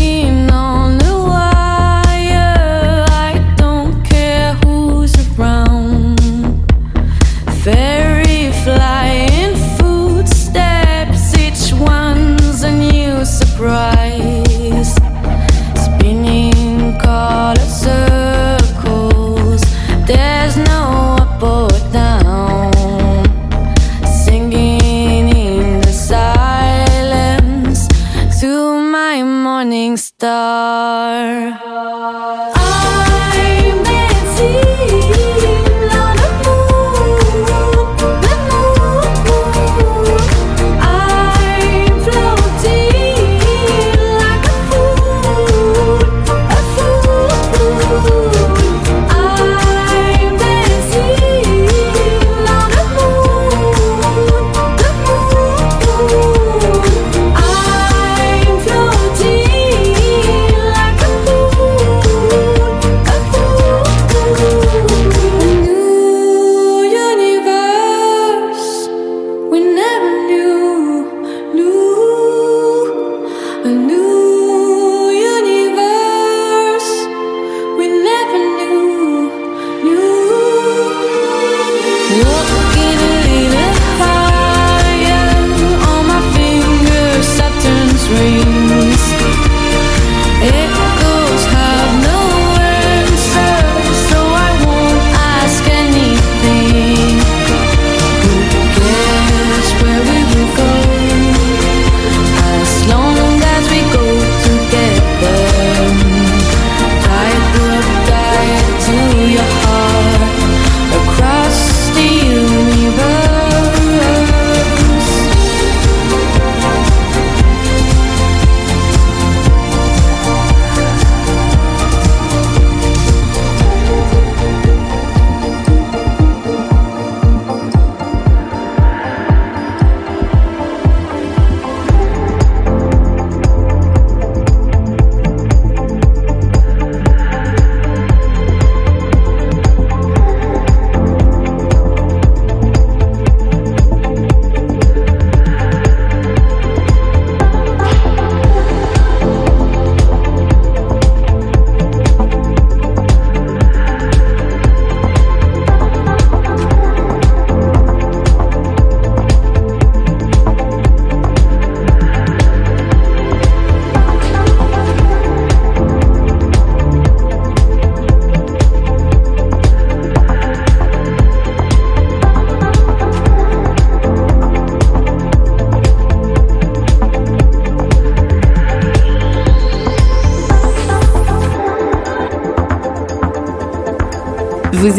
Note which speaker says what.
Speaker 1: you
Speaker 2: know